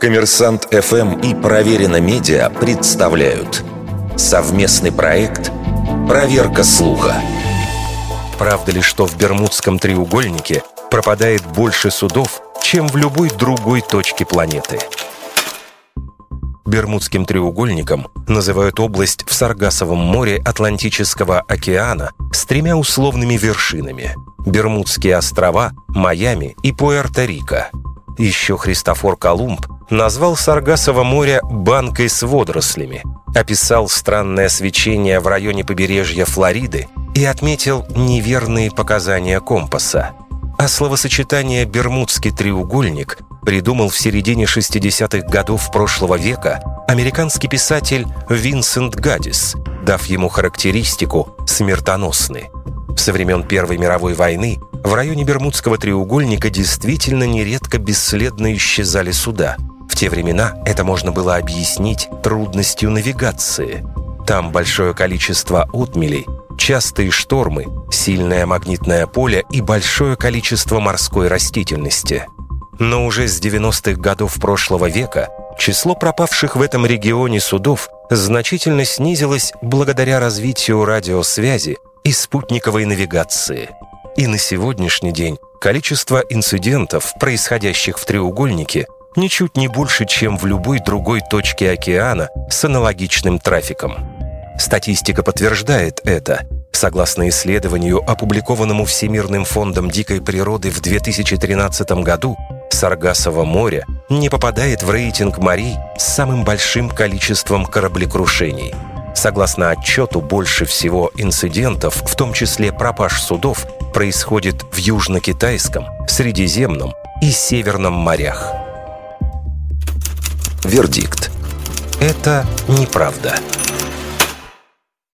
Коммерсант ФМ и Проверено Медиа представляют совместный проект «Проверка слуха». Правда ли, что в Бермудском треугольнике пропадает больше судов, чем в любой другой точке планеты? Бермудским треугольником называют область в Саргасовом море Атлантического океана с тремя условными вершинами – Бермудские острова, Майами и Пуэрто-Рико. Еще Христофор Колумб назвал Саргасово море «банкой с водорослями», описал странное свечение в районе побережья Флориды и отметил неверные показания компаса. А словосочетание «бермудский треугольник» придумал в середине 60-х годов прошлого века американский писатель Винсент Гаддис, дав ему характеристику «смертоносный». Со времен Первой мировой войны в районе Бермудского треугольника действительно нередко бесследно исчезали суда – в те времена это можно было объяснить трудностью навигации. Там большое количество отмелей, частые штормы, сильное магнитное поле и большое количество морской растительности. Но уже с 90-х годов прошлого века число пропавших в этом регионе судов значительно снизилось благодаря развитию радиосвязи и спутниковой навигации. И на сегодняшний день количество инцидентов, происходящих в треугольнике, ничуть не больше, чем в любой другой точке океана с аналогичным трафиком. Статистика подтверждает это. Согласно исследованию, опубликованному Всемирным фондом дикой природы в 2013 году, Саргасово море не попадает в рейтинг морей с самым большим количеством кораблекрушений. Согласно отчету, больше всего инцидентов, в том числе пропаж судов, происходит в Южно-Китайском, Средиземном и Северном морях. Вердикт. Это неправда.